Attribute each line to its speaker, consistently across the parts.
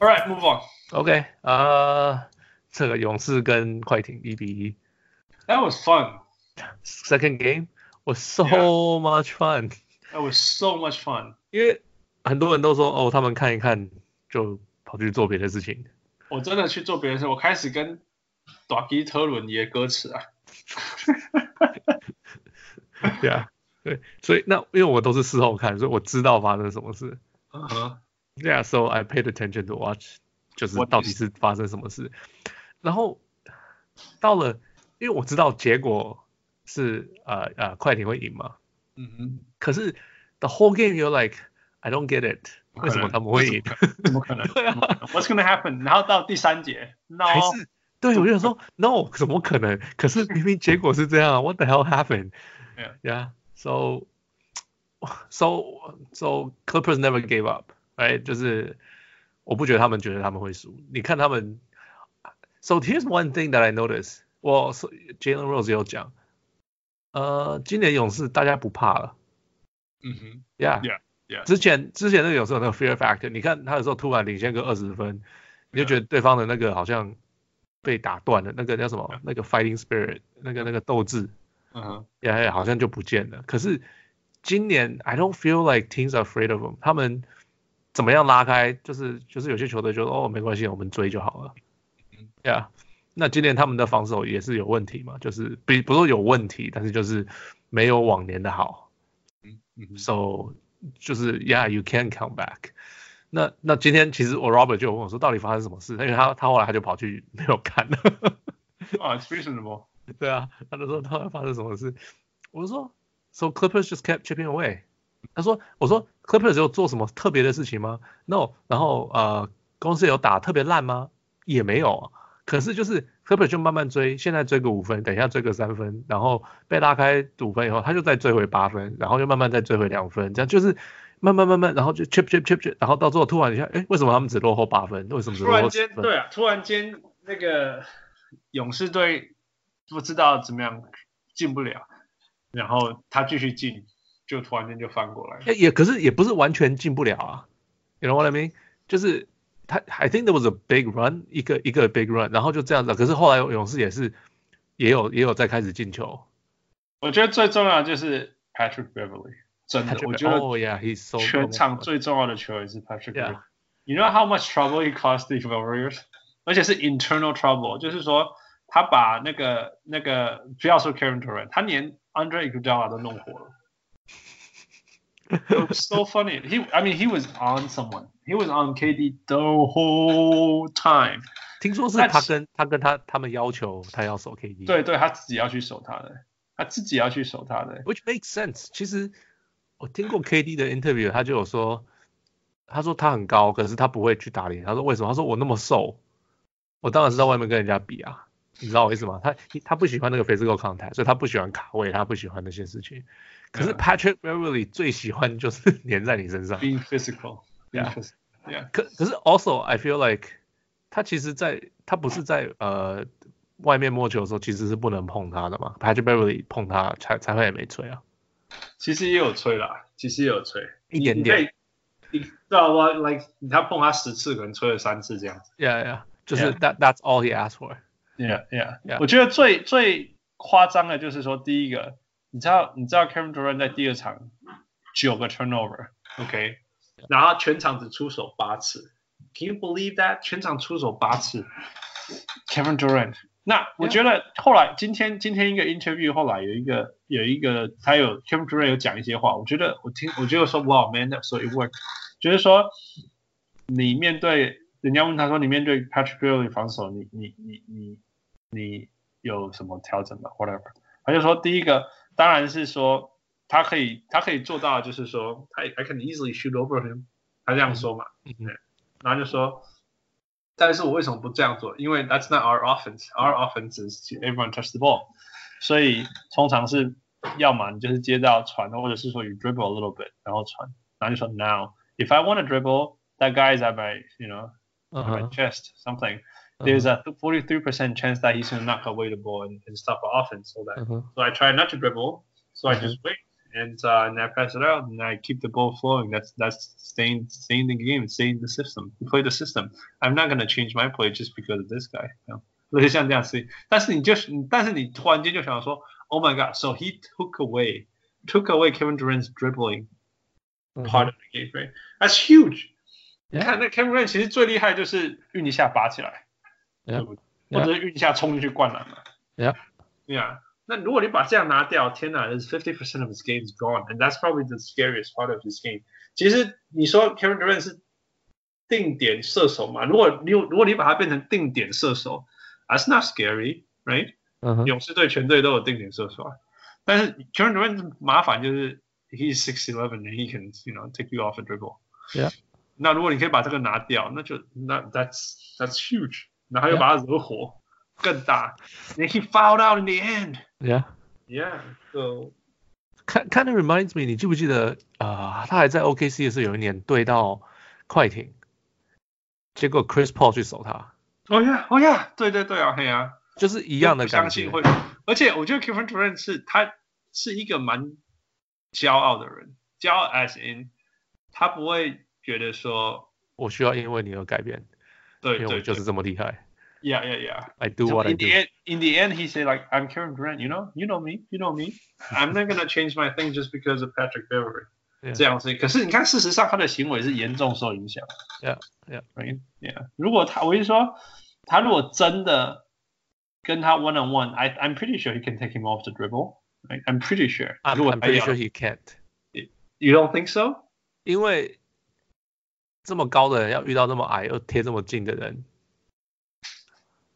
Speaker 1: All right, move on.
Speaker 2: OK，啊、这个勇士跟快艇一比一
Speaker 1: That was fun.
Speaker 2: ，second game was so
Speaker 1: Yeah.
Speaker 2: much fun，
Speaker 1: That was so much fun.
Speaker 2: 因为很多人都说哦，他们看一看就跑去做别的事情。
Speaker 1: 我真的去做别的事，我开始跟短吉特伦耶歌词啊。
Speaker 2: 对啊，对，所以那因为我都是事后看，所以我知道发生什么事。
Speaker 1: 嗯哼，
Speaker 2: Yeah, so I paid attention to watch，就是
Speaker 1: 我
Speaker 2: 到底是发生什么事。然后到了，因为我知道结果是呃呃快艇会赢嘛，
Speaker 1: 嗯哼，
Speaker 2: 可是 the whole game you're like I don't get it，
Speaker 1: 不可能
Speaker 2: 为什么他们会赢？
Speaker 1: 怎么可能？
Speaker 2: 对啊
Speaker 1: 怎么可能？What's gonna happen？然后到第三节，No，
Speaker 2: 还是对我就想说 no，怎么可能？可是明明结果是这样啊，What the hell happened？
Speaker 1: Yeah.
Speaker 2: Yeah. So so so Clippers never gave up. Right? 就是我不觉得他们觉得他们会输。你看他们。So here's one thing that I noticed. 我 so Jalen Rose 有讲，呃，今年勇士大家不怕了。
Speaker 1: 嗯哼
Speaker 2: Yeah.
Speaker 1: Yeah, yeah.
Speaker 2: 之前之前那个有时候有那个 fear factor，你看他有时候突然领先个二十分，你就觉得对方的那个好像被打断了，那个叫什么
Speaker 1: Yeah.
Speaker 2: 那个 fighting spirit，那个那个斗志，
Speaker 1: 嗯哼，
Speaker 2: 呀呀，好像就不见了。可是今年 I don't feel like teams are afraid of them，他们怎么样拉开，就是就是有些球队就说哦没关系，我们追就好了。Yeah，那今年他们的防守也是有问题嘛，就是比不是说有问题，但是就是没有往年的好。
Speaker 1: 嗯嗯
Speaker 2: So 就是 Yeah you can come back 那。那今天其实我 Robert 就有问我说，到底发生什么事？因为他他后来他就跑去没有看了。
Speaker 1: 啊，It's reasonable.
Speaker 2: 对啊，他就说到底发生什么事？我说，So Clippers just kept chipping away。他说，我说 Clippers 有做什么特别的事情吗？No。然后呃，公司有打特别烂吗？也没有。可是就是 Clippers 就慢慢追，现在追个五分，等一下追个三分，然后被拉开五分以后，他就再追回八分，然后又慢慢再追回两分，这样就是慢慢慢慢，然后就 chip chip chip chip，然后到最后突然一下，哎，为什么他们只落后八分？为什么
Speaker 1: 突然？间对啊，突然间那个勇士队不知道怎么样进不了，然后他继续进，就突然间就翻过来。
Speaker 2: 也也可是也不是完全进不了啊，You know what I mean？就是他，I think there was a big run，一个一个 big run，然后就这样子。可是后来勇士也是也有也有在开始进球。
Speaker 1: 我觉得最重要的就是 Patrick Beverly，真的，我觉得
Speaker 2: 哦，Yeah，he's so
Speaker 1: 全场最重要的球员是 Patrick Beverly。You know how much trouble he caused the Warriors？而且是 internal trouble，就是说他把那个那个不要说 Kevin Durant，他连 Andre Iguodala 都弄火了。It was so funny. He, I mean, he was on someone. He was on KD the whole time.
Speaker 2: 听说是他跟他跟他他们要求他要守 KD，
Speaker 1: 对对，他自己要去守他的，他自己要去守他的。
Speaker 2: ，which makes sense。其实我听过 KD 的 interview，他就有说，他说他很高，可是他不会去打脸。他说为什么？他说我那么瘦，我当然是在外面跟人家比啊。你知道我意思吗？他他不喜欢那个 physical contact，所以他不喜欢卡位，他不喜欢那些事情。可是 Patrick Beverly 最喜欢就是黏在你身上。
Speaker 1: Being physical. Being
Speaker 2: Yeah.
Speaker 1: phys- Yeah.
Speaker 2: 可可是 also I feel like 他其实在他不是在呃外面摸球的时候其实是不能碰他的嘛，Patrick Beverly 碰他才才会也没吹啊，
Speaker 1: 其实也有吹啦，其实也有吹，
Speaker 2: 一点点。
Speaker 1: 你知道吗？Like 他碰他十次，可能吹了三次这样子。
Speaker 2: Yeah, yeah，就是 that that's all he asked for。
Speaker 1: Yeah, yeah.
Speaker 2: Yeah.
Speaker 1: 我觉得最最夸张的就是说，第一个，你知道你知道 Kevin Durant 在第二场九个 turnover，OK，、然后全场只出手八次，Can you believe that？全场出手八次，Kevin Durant。那我觉得后来今天今天一个 interview 后来有一个有一个他有 Kevin Durant 有讲一些话，我觉得我听我觉得说哇 man that so it worked，就是说你面对人家问他说你面对 Patrick Beverly 防守，你你你你你有什么调整吗？whatever，他就说第一个当然是说他可以他可以做到，就是说他 I can easily shoot over him，他这样说嘛，
Speaker 2: 嗯哼
Speaker 1: 然后就说，但是我为什么不这样做？因为 that's not our offense. Our offense is to everyone touch the ball. 所以通常是要么你就是接到传，或者是说 you dribble a little bit，然后传，然后就说 now if I want to dribble, that guy is at my you know
Speaker 2: 嗯
Speaker 1: at my
Speaker 2: 哼，
Speaker 1: chest something.
Speaker 2: 嗯
Speaker 1: There's a 43% chance that he's gonna knock away the ball and, and stop our offense. So that
Speaker 2: 嗯哼，
Speaker 1: so I try not to dribble. So I just wait. and uh, and I pass it out, and I keep the ball flowing. That's that's staying staying in the game, staying in the system. We play the system. I'm not gonna change my play just because of this guy. You know? 类似像这样事情，但是你就是，但是你突然间就想说，Oh my God! So he took away took away Kevin Durant's dribbling part of the game, right? That's huge. 你
Speaker 2: Yeah.
Speaker 1: 看那 Kevin Durant 其实最厉害就是运一下拔起来
Speaker 2: Yeah.
Speaker 1: 对不对或者是运一下冲进去灌篮嘛。
Speaker 2: Yeah.
Speaker 1: Yeah. 那如果你把这样拿掉，天哪，is fifty percent of his game is gone, and that's probably the scariest part of his game. 其实你说 Kevin Durant 是定点射手嘛？如果你有如果你把它变成定点射手，that's not scary, right?
Speaker 2: 嗯哼，
Speaker 1: 勇士队全队都有定点射手啊，但是 Kevin Durant 麻烦就是 he's six eleven and he can you know take you off a dribble。
Speaker 2: Yeah.
Speaker 1: 那如果你可以把这个拿掉，那就那 that's that's huge， 然后又把它惹火更大。And he fouled out in the end.
Speaker 2: Yeah.
Speaker 1: Yeah. So
Speaker 2: kind kind of reminds me，你记不记得啊、呃他还在 OKC 的时候，有一年对到快艇，结果 Chris Paul 去守他，
Speaker 1: 哦呀哦呀，对对对啊，嘿啊，
Speaker 2: 就是一样的感觉。
Speaker 1: 不相信会，而且我觉得 Kevin Durant 是他是一个蛮骄傲的人，骄傲 as in 他不会觉得说
Speaker 2: 我需要因为你而改变，
Speaker 1: 对
Speaker 2: 因为我就是这么厉害。
Speaker 1: Yeah, yeah, yeah.
Speaker 2: I do
Speaker 1: so
Speaker 2: what
Speaker 1: in I
Speaker 2: do.
Speaker 1: The end, in the end, he said like, "I'm Kevin Durant, You know, you know me, you know me. I'm not gonna change my thing just because of Patrick Beverley."
Speaker 2: Yeah.
Speaker 1: 这样子，可是你看，事实上他的行为是严重受影响。
Speaker 2: Yeah, yeah,
Speaker 1: right, yeah. 如果他，我就说，他如果真的跟他 one on one, I I'm pretty sure he can take him off the dribble. Right? I'm pretty sure.
Speaker 2: I'm, I'm pretty sure he can't.
Speaker 1: You don't think so?
Speaker 2: 因为这么高的人要遇到那么矮又贴这么近的人，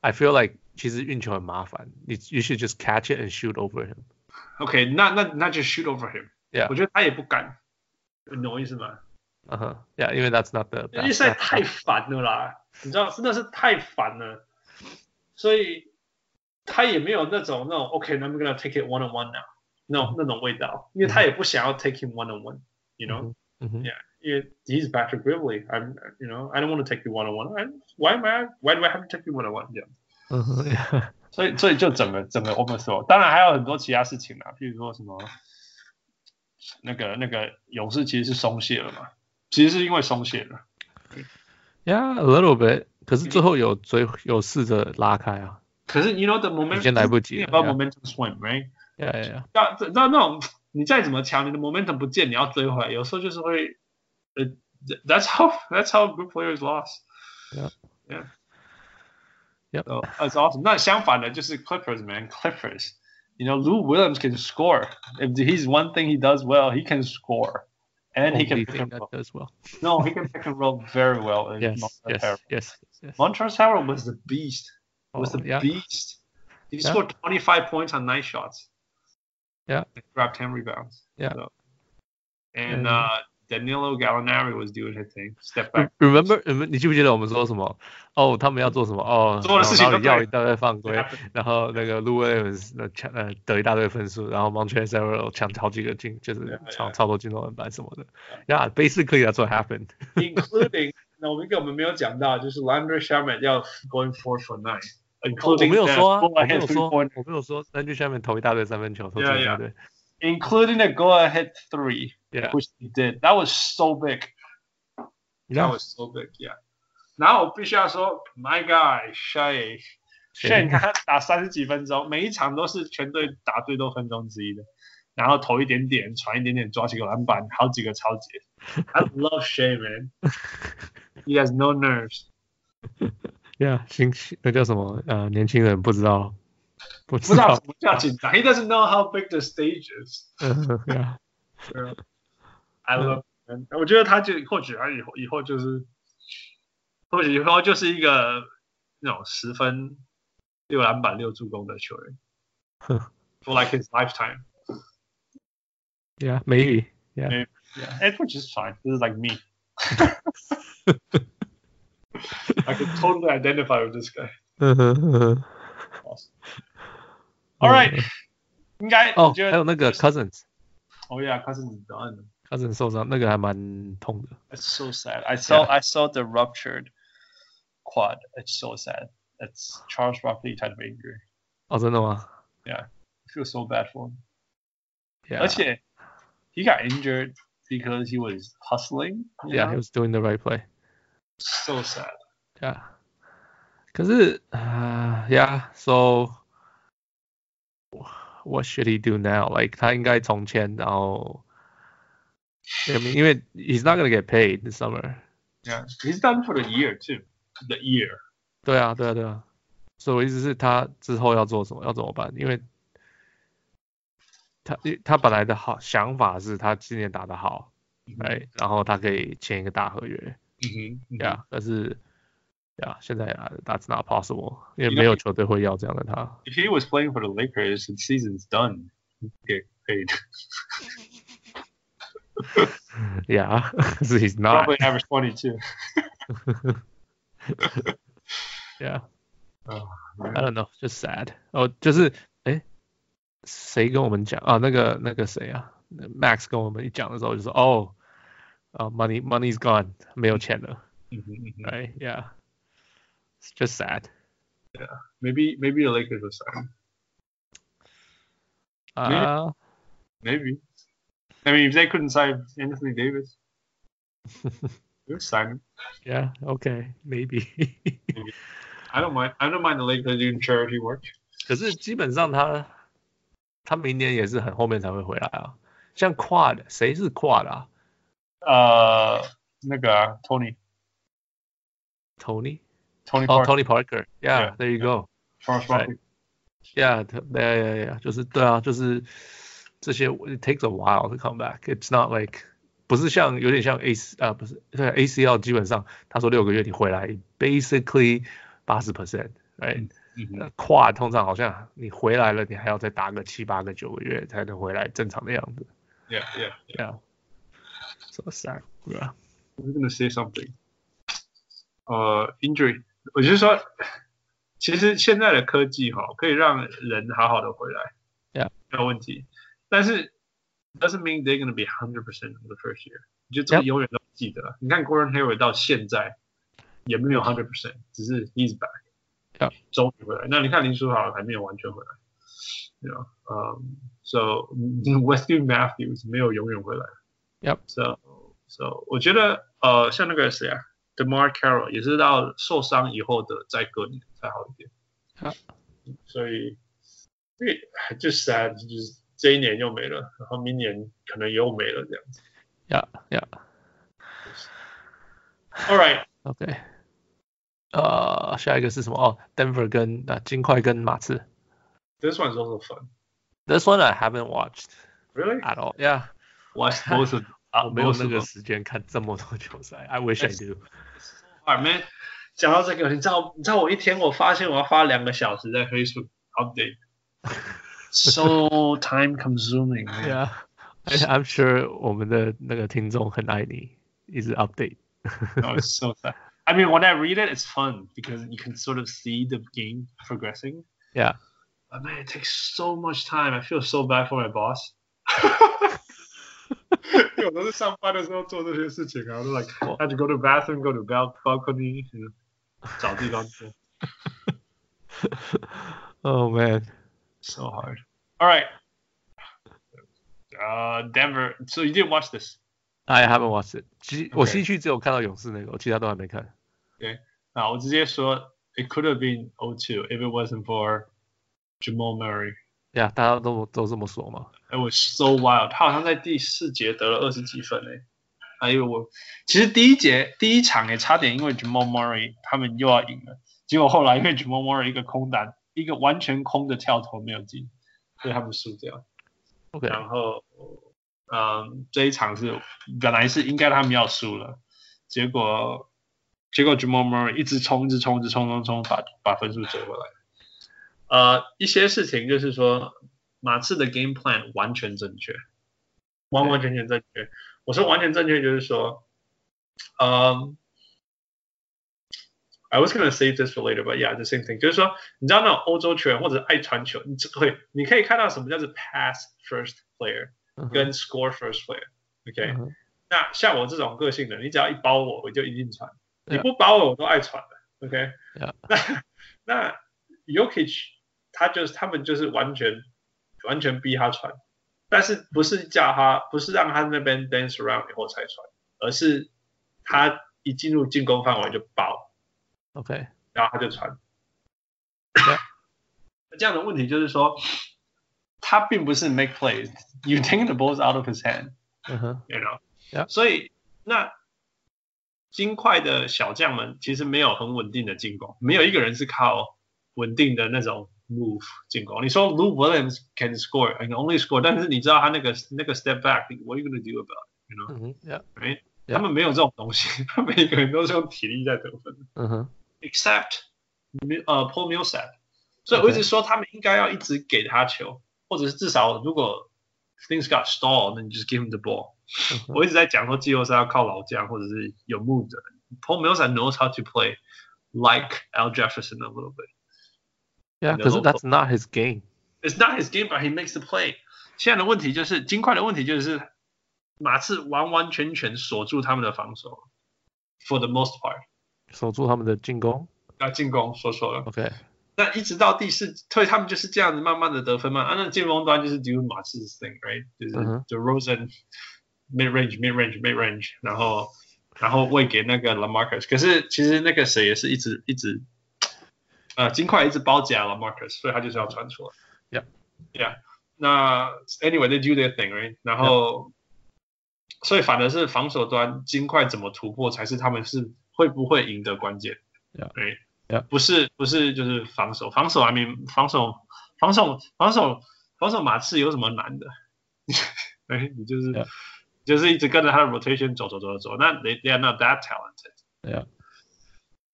Speaker 2: I feel like 其实运球很麻烦，你 you should just catch it and shoot over him。
Speaker 1: OK，那那那就 shoot over him.
Speaker 2: Yeah.
Speaker 1: 我觉得他也不敢，你懂我意思吗？
Speaker 2: 嗯哼，Yeah，因为 that's not the
Speaker 1: 因为实在太烦了啦，你知道，真的是太烦了，所以他也没有那种那种 OK，I'm、gonna take it one on one now，那种那种味道，因为他也不想要 take him one on one，you know，、 it, he's Patrick Beverley. I'm, you know, I don't want to take you one on one. Why am I? Why do I have to take you one on one? Yeah.
Speaker 2: one？这样，
Speaker 1: 所以所以就整个整个 overthrow。当然还有很多其他事情啊，譬如说什么那个那个勇士其实是松懈了嘛，其实是因为松懈了。
Speaker 2: Yeah, a little bit。可是最后有追有试着拉开啊。
Speaker 1: 可是 you know the momentum
Speaker 2: 已经来不及了。
Speaker 1: About momentum swim, right?
Speaker 2: Yeah, yeah.
Speaker 1: 那那那种你再怎么强，你的 momentum 不见，你要追回来，有时候就是会。that's how that's how good players lost.
Speaker 2: Yeah.
Speaker 1: Yeah.
Speaker 2: Yep.
Speaker 1: So, that's awesome. Not Soundfinder, just the Clippers, man. Clippers. You know, Lou Williams can score. If he's one thing he does well, he can score. And he can pick and roll.
Speaker 2: Does well.
Speaker 1: no, he can pick and roll very well.
Speaker 2: yes, yes,
Speaker 1: yes,
Speaker 2: yes, yes.
Speaker 1: Montrezl Harrell was the beast.
Speaker 2: Oh, was
Speaker 1: the
Speaker 2: yeah.
Speaker 1: beast. He
Speaker 2: yeah.
Speaker 1: scored 25 points on nine shots.
Speaker 2: Yeah.
Speaker 1: And grabbed 10 rebounds.
Speaker 2: Yeah.
Speaker 1: So. And,
Speaker 2: and
Speaker 1: uh, Danilo Gallinari was doing his thing. Step back.
Speaker 2: Remember，你记不记得我们说什么？哦，他们要做什么？哦，
Speaker 1: 做的事情
Speaker 2: 要一大堆犯规，然后那个 Lou Williams 抢呃得一大堆分数，然后 Montrezl 抢好几个进，就是超超多进攻篮板什么的。Yeah, basically that's what happened.
Speaker 1: Including 那我们我们没有讲到，就是 Landry Shamet 要 going four for nine.
Speaker 2: 我没有说，我没有说，我没有说，Landry Shamet 投一大堆三分球，投一大堆。
Speaker 1: including a go ahead three,
Speaker 2: yeah.
Speaker 1: which he did. That was so big.
Speaker 2: Yeah.
Speaker 1: That was so big, yeah. 然后我必须要说，My God, Shai，Shay 他打三十几分钟，每一场都是全队打最多分钟之一的，然后投一点点，传一点点，抓几个篮板，好几个超截。I love Shai man, he has no nerves.
Speaker 2: Yeah，新那叫什么？呃，年轻人不知道 不知道
Speaker 1: 不知道什。么叫紧张。He doesn't know how big the stage is.
Speaker 2: 嗯，Yeah，
Speaker 1: I love. Man. 我觉得他就或许他以后以后就是，或许以后就是一个那种十分、六篮板、六助攻的球员。For like his lifetime.
Speaker 2: Yeah，maybe。Yeah，
Speaker 1: Yeah, and which is fine. This is like me. I can totally identify with this guy.
Speaker 2: 嗯哼嗯哼。
Speaker 1: Awesome. All right. 应该
Speaker 2: 哦
Speaker 1: 我，觉得
Speaker 2: 还有那个 Cousins。
Speaker 1: Oh yeah, cousin is done.
Speaker 2: Cousins 受伤，那个还蛮痛的。
Speaker 1: It's so sad. I saw
Speaker 2: Yeah.
Speaker 1: I saw the ruptured quad. It's so sad. It's Charles Barkley type of injury.
Speaker 2: 哦，真的吗
Speaker 1: I feel so bad for him.
Speaker 2: ？Yeah，
Speaker 1: 而且 he got injured because he was hustling. you
Speaker 2: Yeah,
Speaker 1: know?
Speaker 2: he was doing the right play.
Speaker 1: so sad.
Speaker 2: Yeah. 可是啊、yeah, so what should he do now? Like 他应该重签，然后 I mean, 因为 he's not gonna get paid this summer.
Speaker 1: Yeah, he's done for the year too. The year.
Speaker 2: 对啊，对啊，对啊。所以我意思是，他之后要做什么，要怎么办？因为他他本来的好想法是他今年打得好，哎、然后他可以签一个大合约，
Speaker 1: 嗯哼，嗯哼
Speaker 2: 呀、但是 呀，现在啊，that's not possible，因为
Speaker 1: You know-
Speaker 2: 没有球队会要这样的他。
Speaker 1: If he was playing for the Lakers, the season's done. He'd Get paid.
Speaker 2: Yeah, 可是 he's not.
Speaker 1: Probably average twenty two.
Speaker 2: Yeah,
Speaker 1: Oh,
Speaker 2: I don't know, just sad. 哦，就是哎，谁跟我们讲啊？那个那个谁啊？Max 跟我们一讲的时候就说，哦，啊，money money's gone，没有钱了。
Speaker 1: 嗯哼嗯哼
Speaker 2: Right? Yeah. It's just sad.
Speaker 1: Maybe maybe the Lakers will sign.
Speaker 2: Uh,
Speaker 1: Maybe. I mean, if they couldn't sign Anthony Davis, they would sign him.
Speaker 2: yeah, okay, maybe.
Speaker 1: I don't mind. I don't mind the Lakers doing charity work.
Speaker 2: 可是基本上他他明年也是很后面才会回来啊。像 Quad，谁是 Quad 啊
Speaker 1: 呃，那个啊，Tony
Speaker 2: ？Tony？
Speaker 1: Tony
Speaker 2: 哦
Speaker 1: Parker
Speaker 2: ，Tony Parker。Yeah,
Speaker 1: Yeah,
Speaker 2: there you go.
Speaker 1: Charles
Speaker 2: right.
Speaker 1: Barkley.
Speaker 2: Yeah, yeah, yeah, yeah. 就是对啊，就是这些 it takes a while to come back. It's not like 不是像有点像 A C 啊，不是对 ACL 基本上他说六个月你回来，basically 八十 percent，right？
Speaker 1: 嗯哼
Speaker 2: 那跨通常好像你回来了，你还要再打个七八个九个月才能回来正常的样子。
Speaker 1: Yeah, yeah, yeah.
Speaker 2: Yeah. So sad. Yeah.
Speaker 1: I was gonna say something. 呃，injury， 我就是说，其实现在的科技哈，可以让人好好的回来
Speaker 2: Yeah.
Speaker 1: 没有问题。但是 doesn't mean they're gonna be hundred percent in the first year。你就这么永远都记得。你看 Gordon Hayward 到现在也没有 hundred percent，只是 he's back。终于回来。那你看林书豪还没有完全回来。You know, um, so Wesley Matthews 没有永远回来。
Speaker 2: Yep.
Speaker 1: So so 我觉得呃像那个谁啊 DeMarre Carroll 也是到受伤以后的再隔年才好一点。
Speaker 2: 好，
Speaker 1: 所以因为就 sad 就是这一年又没了，然后明年可能又没了这样子。
Speaker 2: Yeah, yeah.
Speaker 1: All right.
Speaker 2: OK. 呃，下一个是什么？哦，Denver 跟啊金块跟马刺。
Speaker 1: This one's also fun.
Speaker 2: This one I haven't watched.
Speaker 1: Really?
Speaker 2: At all? Yeah.
Speaker 1: Watched both of
Speaker 2: 我没有
Speaker 1: both
Speaker 2: 那
Speaker 1: of
Speaker 2: 个
Speaker 1: them.
Speaker 2: 时间看这么多球赛。I wish I do.
Speaker 1: Alright, man. 讲到这个，你知道，你知道我一天我发现我要花两个小时在 Facebook update. So time consuming. man.
Speaker 2: Yeah. I, I'm sure 我们的那个听众很爱你，一直 update。
Speaker 1: No, it's so sad. I mean, when I read it, it's fun because you can sort of see the game progressing.
Speaker 2: Yeah.
Speaker 1: But man, it takes so much time. I feel so bad for my boss. 因为我都是上班的时候做这些事情啊，我都 like had to go to bathroom, go to bal balcony，you know, 找地方做。
Speaker 2: Oh man.
Speaker 1: So hard. All right. Uh, Denver. So you didn't watch this?
Speaker 2: I haven't watched it 西。我
Speaker 1: Okay.
Speaker 2: 西区只有看到勇士那个，我其他都还没看。
Speaker 1: 那我直接说，it could have been 0-2 if it wasn't for Jamal Murray.
Speaker 2: 呀、大家都都这么说嘛。
Speaker 1: It was so wild. 他好像在第四节得了二十几分哎、还有我，其实第一节第一场也差点因为 Jamal Murray 他们又要赢了，结果后来因为 Jamal Murray 一个空单，一个完全空的跳投没有进，所以他们输掉。
Speaker 2: OK，
Speaker 1: 然后，嗯，这一场是本来是应该他们要输了，结果结果 Jamal Murray 一直冲，一直冲，一直冲冲冲，把把分数追回来。呃，一些事情就是说，马刺的 game plan 完全正确，完完全全正确。我说完全正确就是说，嗯、um,，I was gonna say this for later, but yeah, the same thing，就是说，你知道那种欧洲球员或者爱传球，你会你可以看到什么叫做 pass first player 跟 score first player，OK、okay?
Speaker 2: uh。Huh.
Speaker 1: 那像我这种个性的，你只要一包我，我就一定传；你不包我，我都爱传的。OK，那那 Jokic 他就是他们就是完全完全逼他传，但是不是叫他，不是让他那边 dance around 以后才传，而是他一进入进攻范围就爆
Speaker 2: ，OK，
Speaker 1: 然后他就传。这样的问题就是说，他并不是 make plays。You take the balls out of his hand，，you know，、
Speaker 2: Yeah.
Speaker 1: 所以那金块的小将们其实没有很稳定的进攻，没有一个人是靠稳定的那种 move 进攻。你说 Lou Williams can score and only score，但是你知道他那个那个 step back，what are you gonna do about it？You know，、
Speaker 2: 嗯哼，Yeah，
Speaker 1: right？
Speaker 2: Yeah.
Speaker 1: 他们没有这种东西，他们每个人都是用体力在得分
Speaker 2: 嗯哼，
Speaker 1: ，except 呃 Paul Millsap。所以我一直说他们应该要一直给他球，或者是至少如果 things got stalled，那你就是 give him the ball。
Speaker 2: 嗯哼
Speaker 1: 我一直在讲说季后赛要靠老将或者是有 move 的人。Paul Millsap knows how to play like Al Jefferson a little bit.
Speaker 2: yeah,
Speaker 1: Yeah,
Speaker 2: 可是 That's not his game.
Speaker 1: It's not his game, but he makes the play. 现在的问题就是金块的问题就是马刺完完全全锁住他们的防守，for the most part，
Speaker 2: 锁住他们的进攻。
Speaker 1: 啊，进攻说错了。
Speaker 2: OK，
Speaker 1: 那一直到第四，所以他们就是这样子慢慢的得分嘛。啊，那进攻端就是 do 马刺 thing，right？就是 the DeRozan mid range mid range mid range，然后然后喂给那个 Lamarcus。可是其实那个谁也是一直一直呃，金块一直包夹 Lamarcus，所以他就是要传出来。
Speaker 2: Yeah.
Speaker 1: Yeah. 那 anyway they do their thing，right？然后所以反而是防守端金块怎么突破才是他们是会不会赢得关键。
Speaker 2: Yeah.
Speaker 1: Right.
Speaker 2: Yeah.
Speaker 1: 不是不是就是防守，防守还没防守防守防守防守马刺有什么难的？哎，你就是.就是一直跟着他的 rotation 走走走走，那 they they are not that talented。
Speaker 2: Yeah，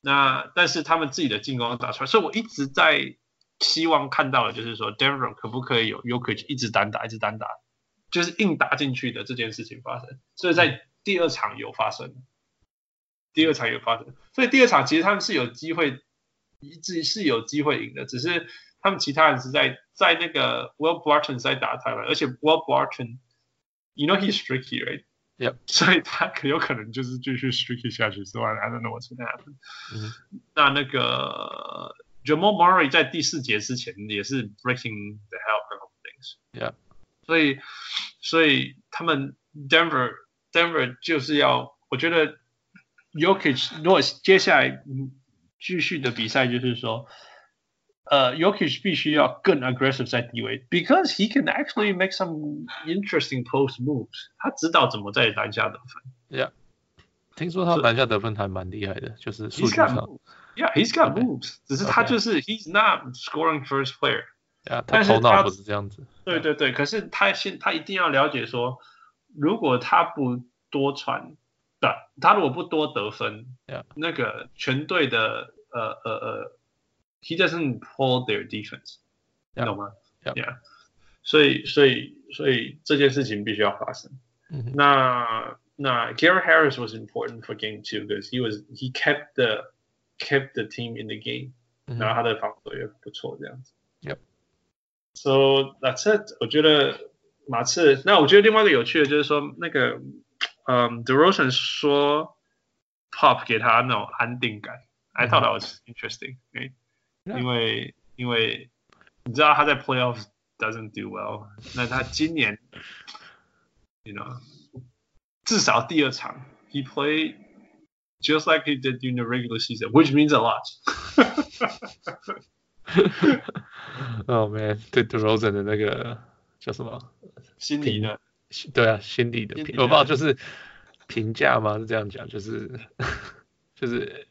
Speaker 1: 那但是他们自己的进攻打出来，所以我一直在希望看到的就是说，Denver 可不可以有 Yokich 一直单打，一直单打，就是硬打进去的这件事情发生。所以在第二场有发生，第二场有发生，所以第二场其实他们是有机会，一直是有机会赢的，只是他们其他人是在在那个 Will Barton 在打台湾，而且 Will Barton，you know he's tricky, right？
Speaker 2: Yep.
Speaker 1: 所以他可有可能就是继续 streaky 下去，之外 I don't know what's gonna happen。
Speaker 2: 嗯
Speaker 1: 那那个 Jamal Murray 在第四节之前也是 breaking the hell out of things。
Speaker 2: Yeah.
Speaker 1: 所以所以他们 Denver Denver 就是要，我觉得 Yokich 如果接下来嗯继续的比赛，就是说。呃、y o k i c h 必须要更 aggressive 在低位，because he can actually make some interesting post moves。他知道怎么在篮下得分。
Speaker 2: ，Yeah，听说他篮下得分还蛮厉害的，就是数
Speaker 1: He's
Speaker 2: 据
Speaker 1: got
Speaker 2: 上
Speaker 1: moves. Yeah, he's got
Speaker 2: Okay.
Speaker 1: moves. 只是他
Speaker 2: Okay.
Speaker 1: 就是 he's not scoring first player.
Speaker 2: ，Yeah，他
Speaker 1: 但是他
Speaker 2: 头脑不是这样子。
Speaker 1: 对对对，可是他先他一定要了解说，如果他不多传，对，他如果不多得分
Speaker 2: Yeah.
Speaker 1: 那个全队的呃呃呃 ，he doesn't hold their defense，、
Speaker 2: Yeah.
Speaker 1: 懂吗
Speaker 2: Yeah.
Speaker 1: Yeah. 所以所以所以这件事情必须要发生。
Speaker 2: 嗯哼
Speaker 1: 那那 Gary Harris was important for game two because he was he kept the kept the team in the game，、
Speaker 2: 嗯哼
Speaker 1: 然后他的防守也不错，这样子。
Speaker 2: Yep.
Speaker 1: So that's it。我觉得马刺，那我觉得另外一个有趣的就是说，那个嗯，DeRozan 说 Pop 给他那种安定感，I thought that was interesting，、因为
Speaker 2: Yeah.
Speaker 1: 因为因为你知道他在 Playoffs doesn't do well，那他今年，you know，至少第二场 he played just like he did during the regular season, which means a lot.
Speaker 2: 哦，man，对 DeRozan 的那个叫什么？
Speaker 1: 心里的
Speaker 2: 对啊，心理的评，
Speaker 1: 心理的
Speaker 2: 我不知道就是评价吗？是这样讲，就是就是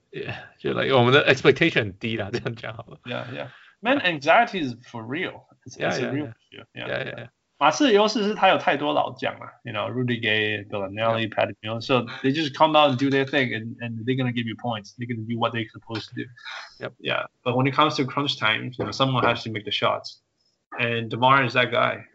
Speaker 2: 就 like oh, the expectation 很低啦，这样讲好了。
Speaker 1: Yeah, yeah. Man, anxiety is for real. It's,
Speaker 2: yeah,
Speaker 1: it's
Speaker 2: yeah,
Speaker 1: a
Speaker 2: real
Speaker 1: issue.
Speaker 2: Yeah,
Speaker 1: yeah,
Speaker 2: yeah. yeah.
Speaker 1: 马刺的优势是他有太多老将嘛，you know Rudy Gay, Belinelli, Patty Mills, so they just come out and do their thing, and, and they're gonna give you points. They're gonna do what they're supposed to do.
Speaker 2: Yep.
Speaker 1: Yeah. But when it comes to crunch time, you know someone has to make the shots, and Demar is that guy.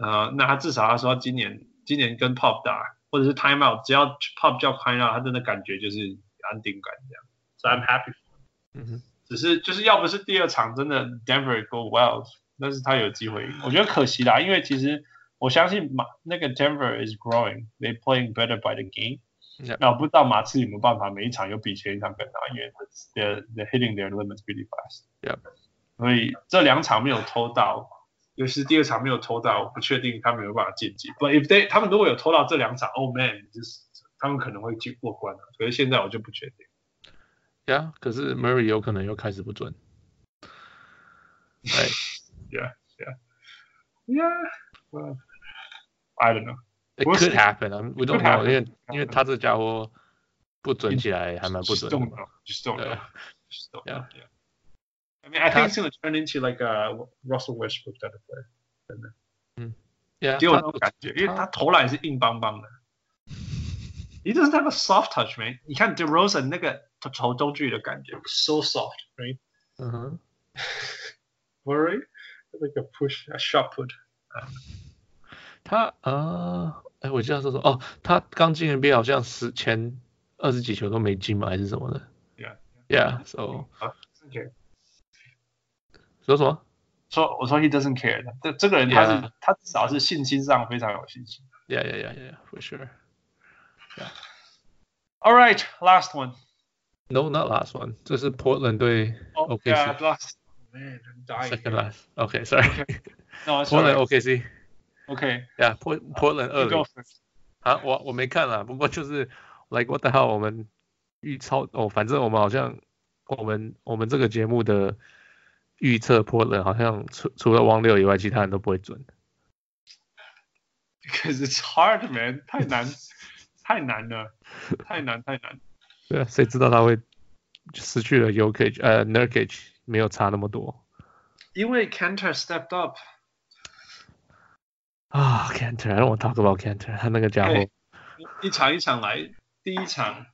Speaker 1: Uh, 呃，那他至少他说今年今年跟 Pop 打，或者是 Timeout，只要 Pop 叫 Timeout，他真的感觉就是安定感这样。So I'm happy.
Speaker 2: 嗯哼，
Speaker 1: 只是就是要不是第二场真的 Denver go well，但是他有机会赢，我觉得可惜啦，因为其实我相信马那个 Denver is growing，they playing better by the game。
Speaker 2: Yeah.
Speaker 1: 那我不知道马刺有没有办法每一场有比前一场更好，因为 they're they're hitting their limits pretty fast。
Speaker 2: Yeah.
Speaker 1: 所以这两场没有偷到， 尤其是第二场没有投到，我不确定他们有办法晋级。But if they 他们如果有投到这两场，Oh man，就是 他们可能会去过关的。可是现在我就不确定。
Speaker 2: 呀，可是 Murray 有可能又开始不准。哎
Speaker 1: Yeah, yeah, yeah. Well, I don't know.，It
Speaker 2: could happen. I mean, we don't know，因为.因为他这家伙不准起来还蛮不准的
Speaker 1: don't。know. Just don't know.
Speaker 2: Yeah.
Speaker 1: Just don't
Speaker 2: Yeah.
Speaker 1: know. Yeah. I mean, I think it's going to turn into like a Russell Westbrook type of player. 真的，嗯
Speaker 2: Yeah，
Speaker 1: 给我那种感觉，因为他投篮是硬邦邦的。He doesn't have a soft touch, man. 你看 DeRozan 那个投中距的感觉，so soft, right?
Speaker 2: 嗯哼，
Speaker 1: Worry, like a push, a shot put.
Speaker 2: 他呃，哎，我记得说说哦，他刚进 NBA 好像十前二十几球都没进嘛，还是什么的
Speaker 1: Yeah.
Speaker 2: ？Yeah，so
Speaker 1: Okay.
Speaker 2: 说什么
Speaker 1: 说我说 he doesn't care，这这个人他是
Speaker 2: Yeah.
Speaker 1: 他至少是信心上非常有信心。
Speaker 2: ？Yeah yeah yeah yeah for sure.
Speaker 1: All right, last one.
Speaker 2: No, not last one. 这是 Portland 对
Speaker 1: Oh,
Speaker 2: OKC
Speaker 1: yeah, last. Man, I'm dying.
Speaker 2: second last. Okay, sorry.
Speaker 1: No, it's
Speaker 2: Portland
Speaker 1: alright.
Speaker 2: OKC.
Speaker 1: Okay.
Speaker 2: Yeah, Port Portland 二
Speaker 1: You go
Speaker 2: 零
Speaker 1: first.
Speaker 2: 啊，我我没看啦，不过就是 like what the hell，我们预超哦，反正我们好像我们我们这个节目的预测 Portland 好像除除了王六以外，其他人都不会准。
Speaker 1: Because it's hard, man. 太难， 太难了，太难太难。
Speaker 2: 对啊，谁知道他会失去了 u k 呃 Nurkic 没有差那么多。
Speaker 1: 因为 Kanter stepped
Speaker 2: to talk about Kanter，他那个家伙。
Speaker 1: 一场一场来，第一场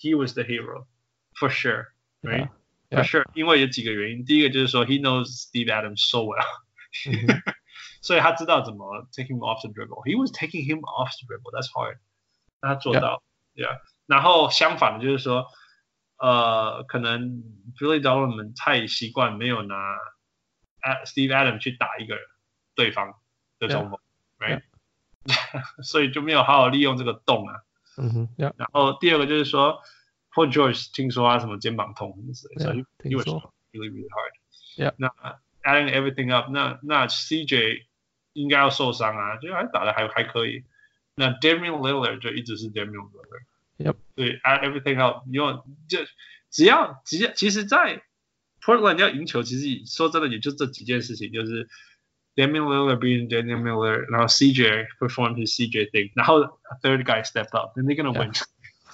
Speaker 1: he was the hero for sure, right? For sure，因为有几个原因，第一个就是说 he knows Steve Adams so well，所以他知道怎么 take him off the dribble. He was taking him off the dribble. That's hard. 他做到，对啊。然后相反的就是说，呃，可能 Billy d o l o m a n 太习惯没有拿 Steve Adam 去打一个人对方的中锋 right？所以就没有好好利用这个洞啊。
Speaker 2: 嗯哼。
Speaker 1: 然后第二个就是说，Paul George 听说他什么肩膀痛，所以因
Speaker 2: 为
Speaker 1: really really hard。
Speaker 2: Yeah.
Speaker 1: 那 adding everything up，那那 CJ 应该要受伤啊，就还打的还还可以。那 Damian Lillard 就一直是 Damian Lillard。
Speaker 2: Yep
Speaker 1: 对，add everything up，你用就只要只要其实，在 Portland 要赢球，其实说真的也就这几件事情，就是 Damian Lillard being Damian Lillard，然后 CJ perform his CJ thing，然后 a third guy step up，then they're gonna
Speaker 2: Yeah.
Speaker 1: win.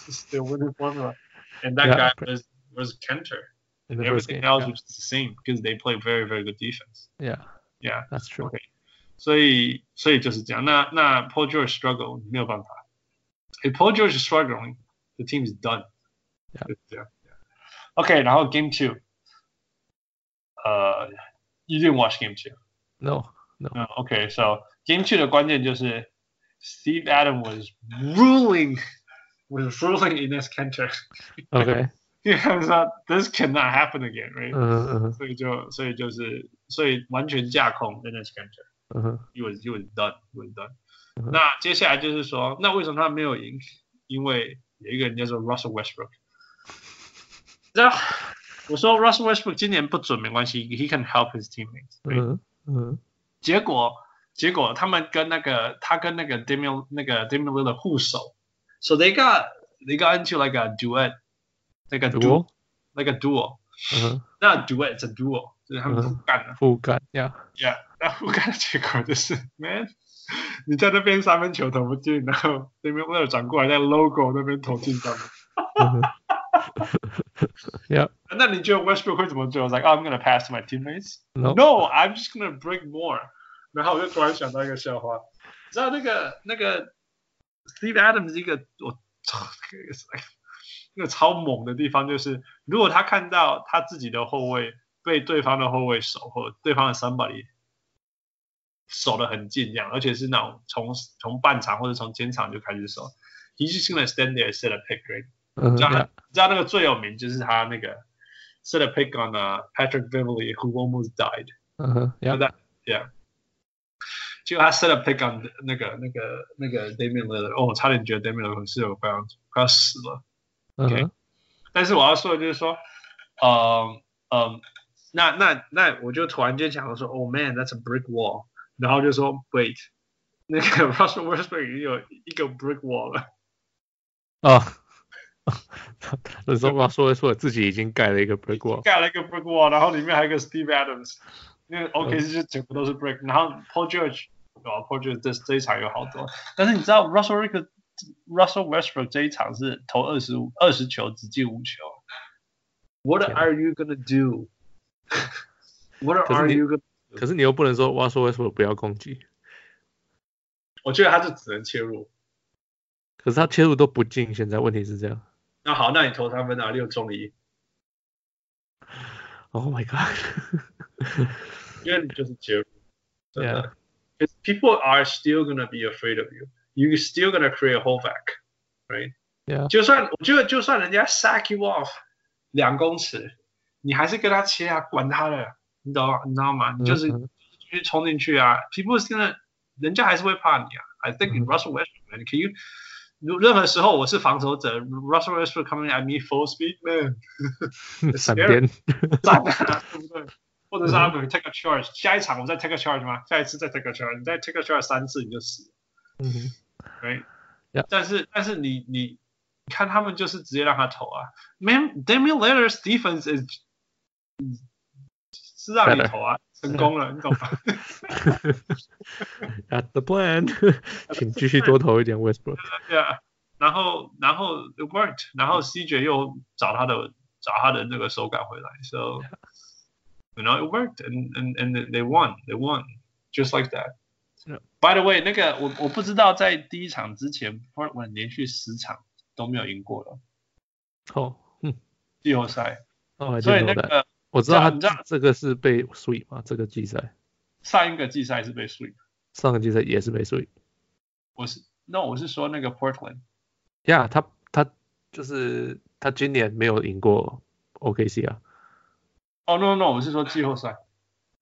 Speaker 1: It's the winning formula. And that
Speaker 2: Yeah.
Speaker 1: guy was was Kenter.
Speaker 2: in the first
Speaker 1: Everything
Speaker 2: game.
Speaker 1: else
Speaker 2: Yeah.
Speaker 1: was the same because they play very very good defense.
Speaker 2: Yeah,
Speaker 1: Yeah.
Speaker 2: that's true.
Speaker 1: OK 所以所以就是这样。那那 Paul George struggle 没有办法，if Paul George is struggling，the team is done. okay, now Game two. you didn't watch Game two?
Speaker 2: No. No.
Speaker 1: okay, so game two 的关键就是，Steve Adam was ruling was ruling Enes Kanter.
Speaker 2: Okay.
Speaker 1: yeah, it's this cannot happen again, right?
Speaker 2: 嗯嗯。
Speaker 1: 所以就所以就是所以完全架空 Enes Kanter。
Speaker 2: 嗯哼
Speaker 1: he was he was done, he was done. 那接下来就是说，那为什么他没有赢？因为有一个人叫做 Russell Westbrook。那我说 Russell Westbrook 今年不准没关系，he can help his teammates、
Speaker 2: 嗯嗯
Speaker 1: 结果结果他们跟那个他跟那个 Damian 那个 Damian Lillard 互手，so they got they got into like a duet, like a duel, Duel？like a duel.
Speaker 2: 嗯哼，
Speaker 1: 那 duet 是 duel，就是他们互干了。
Speaker 2: 互干
Speaker 1: ，Yeah，Yeah，然后我看的结果就是，Man，你在那边三分球投不进，然后对面为了转过来在 logo 那边投进三分。
Speaker 2: 嗯哼，Yeah，
Speaker 1: 那你觉得 Westbrook 会怎么做？我 was like, oh, I'm gonna pass to my teammates. No，No, I'm just gonna break more. 然后我就突然想到一个笑话，你知道那个那个 Steve Adams 一个我操，那个超猛的地方就是，如果他看到他自己的后卫被对方的后卫守或对方的 somebody 守得很近这样，而且是那种从从半场或者从前场就开始守，he's just gonna stand there set a pick right。
Speaker 2: 嗯哼
Speaker 1: 你知道你知道那个最有名就是他那个 set a pick on uh, Patrick Beverly who almost died。
Speaker 2: 嗯哼
Speaker 1: ，Yeah，that yeah。结果他 set a pick on 那个那个那个 Damian Lillard，哦，我差点觉得 Damian Lillard 是有快要快要死了。
Speaker 2: 嗯哼，
Speaker 1: 但是我要说的就是说，嗯嗯，那那那我就突然间想到说，Oh man，that's a brick wall。然后就说 wait，那个 Russell Westbrook 已经有一个 brick wall 了。
Speaker 2: 啊，那时候我说说自己已经盖了一个 brick wall，
Speaker 1: 盖了一个 brick wall，然后里面还有一个 Steve Adams，因为 OK 是整个都是 brick，然后 Paul George，哦 Paul George 这这一场有好多，但是你知道 Russell Rick Russell Westbrook 这一场是投二十五二十球只进五球，What are you gonna do？ What
Speaker 2: 可是
Speaker 1: are
Speaker 2: 你
Speaker 1: you gonna？
Speaker 2: 可是你又不能说我要说为什么不要攻击，
Speaker 1: 我觉得他就只能切入。
Speaker 2: 可是他切入都不进，现在问题是这样。
Speaker 1: 那好，那你投三分啊，六中一
Speaker 2: ，Oh my god！
Speaker 1: 因为你就是切入，真
Speaker 2: Yeah.
Speaker 1: 的。Because people are still gonna be afraid of you. You're still gonna create a hole back, right?
Speaker 2: Yeah.
Speaker 1: 就算我觉得，就算人家 sack you off 两公尺，你还是跟他切啊，管他的，你懂吗？你知道吗？你就是
Speaker 2: 嗯
Speaker 1: 继续冲进去啊。People is gonna，人家还是会怕你啊。I think
Speaker 2: 嗯
Speaker 1: Russell Westbrook, man, can you？任何时候我是防守者，Russell Westbrook coming at me full speed, man，
Speaker 2: 闪边，
Speaker 1: 赞啊，对不对？或者是他们 take a charge，下一场我再 take a charge 吗？下一次再 take a charge，你再 take a charge 三次你就死了
Speaker 2: 嗯哼，
Speaker 1: ，right？
Speaker 2: Yeah.
Speaker 1: 但是但是你你你看他们就是直接让他投啊，Man Damian Lillard's defense is 是让你.投啊，成功了，你懂吗
Speaker 2: ？At the plan，请继续多投一点 Westbrook。
Speaker 1: 对啊，然后然后 it worked，然后 CJ 又找他的找他的那个手感回来，so you know it worked and and and they won they won just like that. By the way，那个我我不知道在第一场之前，Portland 连续十场都没有赢过了
Speaker 2: 哦，嗯，
Speaker 1: 季后赛，所以，那个
Speaker 2: 我知道
Speaker 1: 你知道
Speaker 2: 他这个是被 sweep 嘛，这个季赛，
Speaker 1: 上一个季赛是被 sweep，
Speaker 2: 上个季赛也是被 sweep。
Speaker 1: 我是那我是说那个
Speaker 2: Portland，Yeah，他他就是他今年没有赢过 OKC 啊。
Speaker 1: 哦 no no，我是说季后赛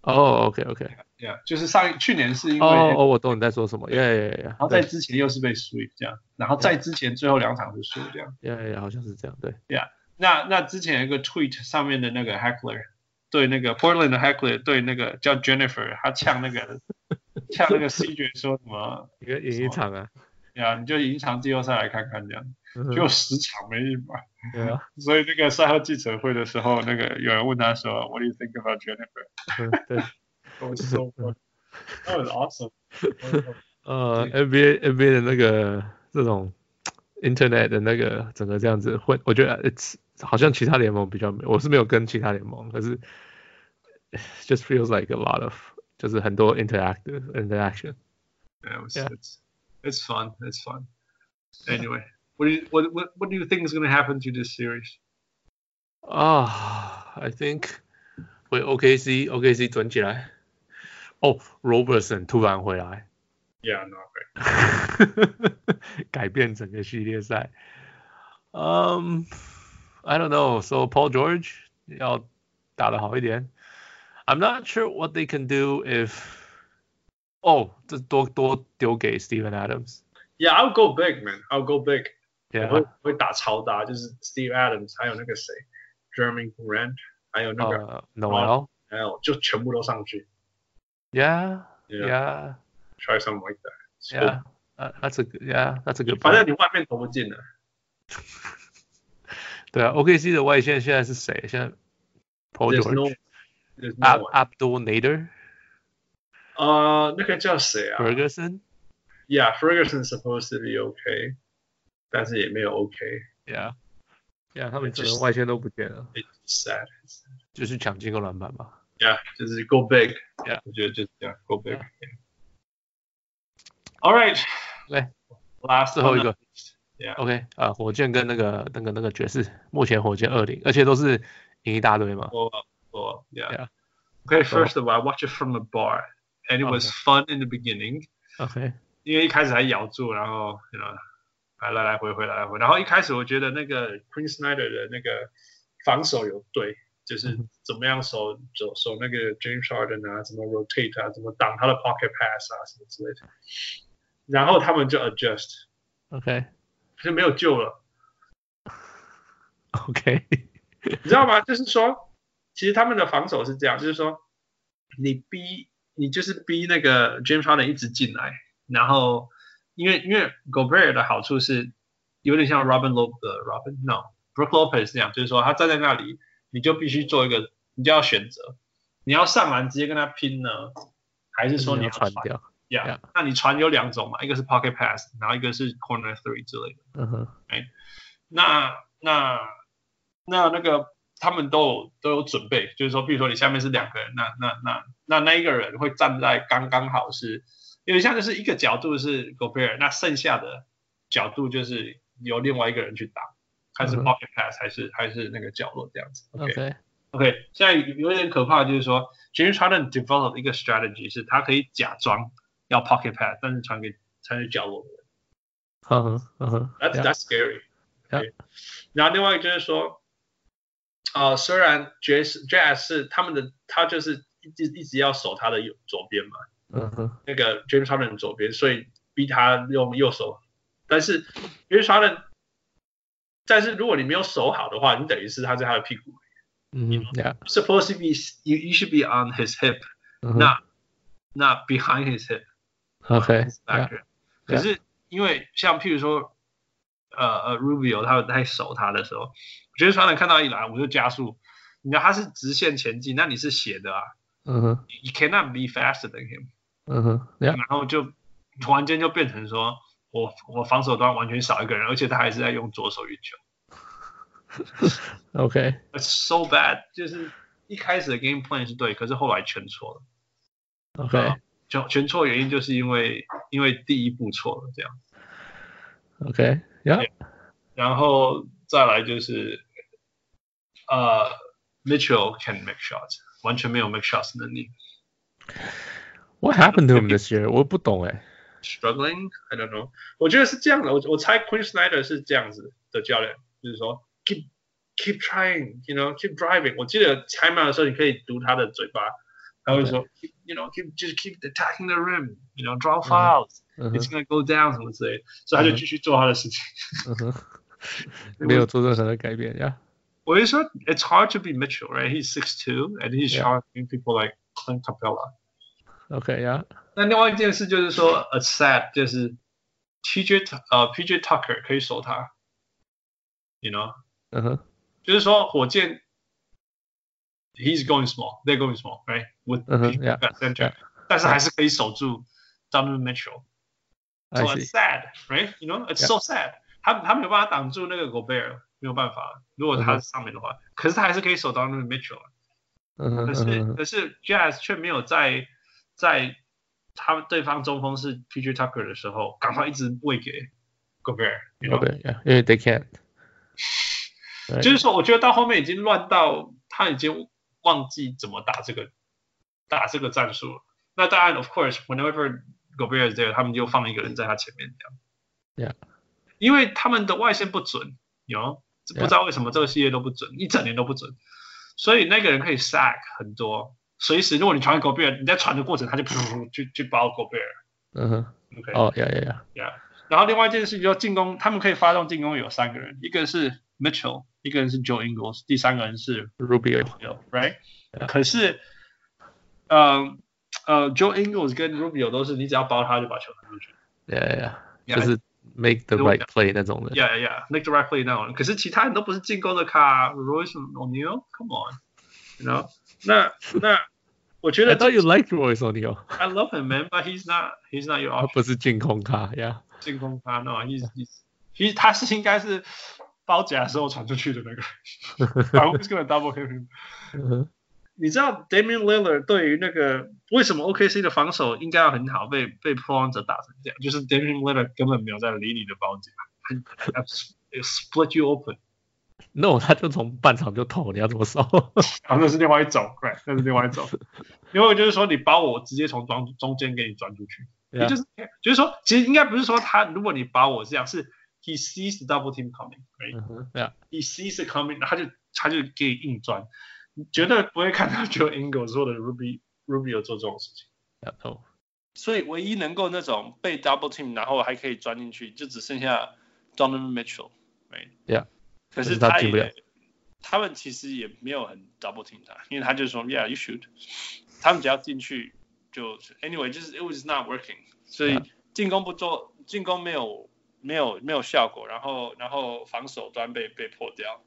Speaker 2: 哦，OK
Speaker 1: OK，，Yeah，就是上一去年是因为
Speaker 2: 哦哦，我懂你在说什么。Yeah Yeah
Speaker 1: 然后在之前又是被 sweep 这样，然后在之前最后两场是输这样。
Speaker 2: ，Yeah Yeah，好像是这样，对。
Speaker 1: 那那之前有一个 tweet 上面的那个 Heckler 对那个 Portland 的 Heckler 对那个叫 Jennifer，他呛那个呛那个 CJ 说什么
Speaker 2: 一个赢一场啊，
Speaker 1: 呀？你就赢一场季后赛来看看这样，就十场没赢嘛。
Speaker 2: 对啊，
Speaker 1: 所以那个赛后记者会的时候，那个有人问他说，What do you think about Jennifer？
Speaker 2: 嗯对。
Speaker 1: So funny. That was awesome.
Speaker 2: 呃，NBA NBA 的那个这种 Internet 的那个整个这样子混，我觉得 it's 好像其他联盟比较，我是没有跟其他联盟，可是 just feels like a lot of 就是很多 interactive interaction.
Speaker 1: Yeah. It's, it's fun. It's fun. Anyway, what do you what what, what do you think is going to happen to this series?
Speaker 2: Ah, I think 会 OKC OKC 转起来。哦、oh,，Roberson 突然回来。
Speaker 1: yeah, not right.
Speaker 2: 改变整个系列赛。Um, I don't know. So Paul George 要打得好一点。I'm not sure what they can do if. Oh, 这多多丢给 Steven Adams.
Speaker 1: Yeah, I'll go big, man. I'll go big. Yeah. 我会会打超大，就是 Steve Adams，还有那个谁，Jerami Grant，还有那个 uh, Noel，Noel 就全部都上去。
Speaker 2: Yeah.
Speaker 1: Yeah.
Speaker 2: yeah
Speaker 1: try something like that. So,
Speaker 2: yeah, uh, that's a yeah, that's a good.
Speaker 1: 反正你外面投不进的。
Speaker 2: 对啊，OKC 的外线现在是谁？现在 Paul George、
Speaker 1: no, no
Speaker 2: Ab Abdel Nader。
Speaker 1: 呃，那个叫谁啊
Speaker 2: ？Ferguson。
Speaker 1: Yeah, uh, uh, Ferguson supposed to be okay, okay，但是也没有 OK。
Speaker 2: Yeah。Yeah，他们整个外线都不见了。
Speaker 1: It's sad. It's sad.
Speaker 2: 就是抢进攻篮板吧。
Speaker 1: Yeah，就是 go big. big。
Speaker 2: Yeah，
Speaker 1: 我觉得就是这样，go big。
Speaker 2: Yeah.
Speaker 1: All right，
Speaker 2: 来
Speaker 1: ，last
Speaker 2: 最后一个，OK 啊，火箭跟那个那个那个爵士，目前火箭二零，而且都是赢一大堆嘛。
Speaker 1: Oh, oh, yeah. Okay, first of all, I watch it from a bar, and it was fun in the beginning.
Speaker 2: OK，
Speaker 1: 因为一开始还咬住，然后，you know，来来来回回来来回，然后一开始我觉得那个 Quin Snyder 的那个防守有对，就是怎么样守守守那个 James Harden 啊，怎么 rotate 啊，怎么挡他的 pocket pass 啊，什么之类的。然后他们就
Speaker 2: adjust，OK
Speaker 1: 就没有救了，
Speaker 2: OK，
Speaker 1: 你知道吗？就是说，其实他们的防守是这样，就是说，你逼你就是逼那个 James Harden 一直进来，然后因为因为 Gobert 的好处是有点像 Robin Lopez、呃、Robin No Brook Lopez 这样，就是说他站在那里，你就必须做一个，你就要选择，你要上篮直接跟他拼呢，还是说你要
Speaker 2: 传掉？
Speaker 1: Yeah，那你传有两种嘛，一个是 pocket pass，然后一个是 corner three 之类的。
Speaker 2: 嗯哼，哎
Speaker 1: 那那那那个他们都有都有准备，就是说，比如说你下面是两个人，那那那那那一个人会站在刚刚好是，因为像就是一个角度是 Gobert，那剩下的角度就是由另外一个人去打，看是 pocket pass 还是还是那个角落这样子。OK OK，OK，现在有点可怕，就是说 James Harden develop 一个 strategy 是他可以假装要 pocket pass，但是传给才能教我们。
Speaker 2: 嗯嗯哼
Speaker 1: ，That's that's scary。然后另外就是说，呃，虽然 JS JS 是他们的，他就是一直一直要守他的右左边嘛，
Speaker 2: 嗯哼，
Speaker 1: 那个 James Harden 左边，所以逼他用右手。但是 James Supposed to be you you should be on his hip, not not behind his hip。Yeah，here. 可是因为像譬如说，呃呃，Rubio 他在守他的时候，我觉得传人看到一来我就加速，你知道他是直线前进，那你是斜的啊
Speaker 2: 嗯哼
Speaker 1: ，，you cannot be faster than him，
Speaker 2: 嗯哼
Speaker 1: 然后就突然间就变成说我我防守端完全少一个人，而且他还是在用左手运球。OK，，It's so bad，就是一开始的 game plan 是对，可是后来全错了
Speaker 2: ，OK，
Speaker 1: 就全错原因就是因为因为第一步错了这样。
Speaker 2: OK，Yeah，
Speaker 1: 然后再来就是，呃，Mitchell can make shots，完全没有 make shots 能力
Speaker 2: What happened to him this year？我不懂哎。
Speaker 1: ，struggling，I don't know。我觉得是这样的，我我猜 Queen Snyder 是这样子的教练，就是说 keep keep trying，you know，keep driving。我记得开麦的时候，你可以读他的嘴巴，okay. up. You know, keep, just keep attacking the rim. You know, draw uh-huh. fouls.
Speaker 2: Uh-huh.
Speaker 1: It's gonna go down I would say. So uh-huh. 什么之类的，所以他就继续做他的事情。
Speaker 2: 没有做任何的改变呀。
Speaker 1: Well, it's not. It's hard to be Mitchell, right? He's six two, and he's
Speaker 2: yeah.
Speaker 1: shocking people like Clint Capela.
Speaker 2: Okay, yeah.
Speaker 1: 那另外一件事就是说，accept 就是 TJ 呃 PJ Tucker 可以守他，you know，
Speaker 2: 嗯哼，
Speaker 1: 就是说火箭 he's going small, they're going small, right? With mm-hmm,
Speaker 2: yeah,
Speaker 1: center.
Speaker 2: Yeah.
Speaker 1: 但是还是可以守住 Donovan Mitchell. So it's sad, right? You know, it's
Speaker 2: yeah.
Speaker 1: so sad. 他他没有办法挡住那个 Gobert，没有办法。如果他是上面的话，嗯、可是他还是可以守到那个 Mitchell。
Speaker 2: 嗯、
Speaker 1: 可是、
Speaker 2: 嗯、
Speaker 1: 可是 Jazz 却没有在在他们对方中锋是 PJ Tucker 的时候，赶快一直喂给 Gobert。
Speaker 2: Gobert，因为 they can't。
Speaker 1: 就是说，我觉得到后面已经乱到他已经 忘记怎么打这个打这个战术了。那当然，of course，whenever Gobert is there，他们就放一个人在他前面这样。
Speaker 2: Yeah.
Speaker 1: 因为他们的外线不准，有?不知道为什么这个系列都不准，一整年都不准，所以那个人可以 sack 很多，随时如果你传给 Gobert，你在传的过程他就噗 去去包 Gobert。
Speaker 2: 嗯哼
Speaker 1: ，OK，
Speaker 2: 哦
Speaker 1: ，Yeah，Yeah，Yeah，Yeah，然后另外一件事就是进攻，他们可以发动进攻有三个人，一个是 Mitchell，一个人是 Joe Ingles，第三个人是
Speaker 2: Rubio，
Speaker 1: Rubio，right？
Speaker 2: Yeah.
Speaker 1: 可是，呃呃，Joe Ingles 跟 Rubio 都是你只要包他就把球传出去
Speaker 2: Yeah，Yeah，
Speaker 1: Yeah.
Speaker 2: 就是 make the
Speaker 1: 如果
Speaker 2: right play 那种的。
Speaker 1: ，Yeah Yeah Yeah，make the right play 那种人。可是其他人都不是进攻的卡，Royce O'Neal，Come on，you know？那那我觉
Speaker 2: I
Speaker 1: 得
Speaker 2: thought you liked Royce O'Neal，
Speaker 1: I love him man，but he's not he's not your
Speaker 2: 他
Speaker 1: option。
Speaker 2: 不是进攻卡，Yeah，
Speaker 1: 进攻他，no，he's he's 其实他是应该是 包夹的时候传出去的那个。I was gonna double hit him。
Speaker 2: 嗯
Speaker 1: 你知道 Damian Lillard 对于那个为什么 OKC 的防守应该要很好，被被破荒者打成这样，就是 Damian Lillard 根本没有在理你的包夹，split you open。
Speaker 2: ，No，他就从半场就投，你要怎么守？
Speaker 1: 啊，那是另外一种，right，那是另外一种。因为就是说，你包我直接从中中间给你转出去，也.就是就是说，其实应该不是说他，如果你包我这样，是 he sees the double team coming，right？
Speaker 2: 嗯哼，Yeah，
Speaker 1: he sees it coming，他就他就给你硬钻，你绝对不会看到 Joe Ingles 或者 Ruby Rubio 做这种事情。
Speaker 2: Yeah，no，
Speaker 1: 所以唯一能够那种被 double team，然后还可以钻进去，就只剩下 Donovan Mitchell，right？
Speaker 2: Yeah，
Speaker 1: 可是
Speaker 2: 可是他
Speaker 1: 他
Speaker 2: 进不了
Speaker 1: 也，他们其实也没有很 double team 他，因为他就说 Yeah you shoot，他们只要进去 就 anyway 就是 it was not working，所以进攻不做，进攻没有 没有没有效果，然后然后防守端被被破掉，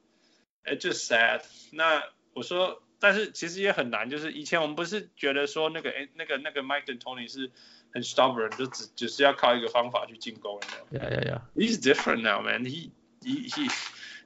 Speaker 1: 哎，就 sad。那我说，但是其实也很难，就是以前我们不是觉得说那个哎那个那个 Mike and Tony 是很 stubborn，就只只是要靠一个方法去进攻，Yeah,
Speaker 2: yeah, yeah.
Speaker 1: He's different now, man. He he he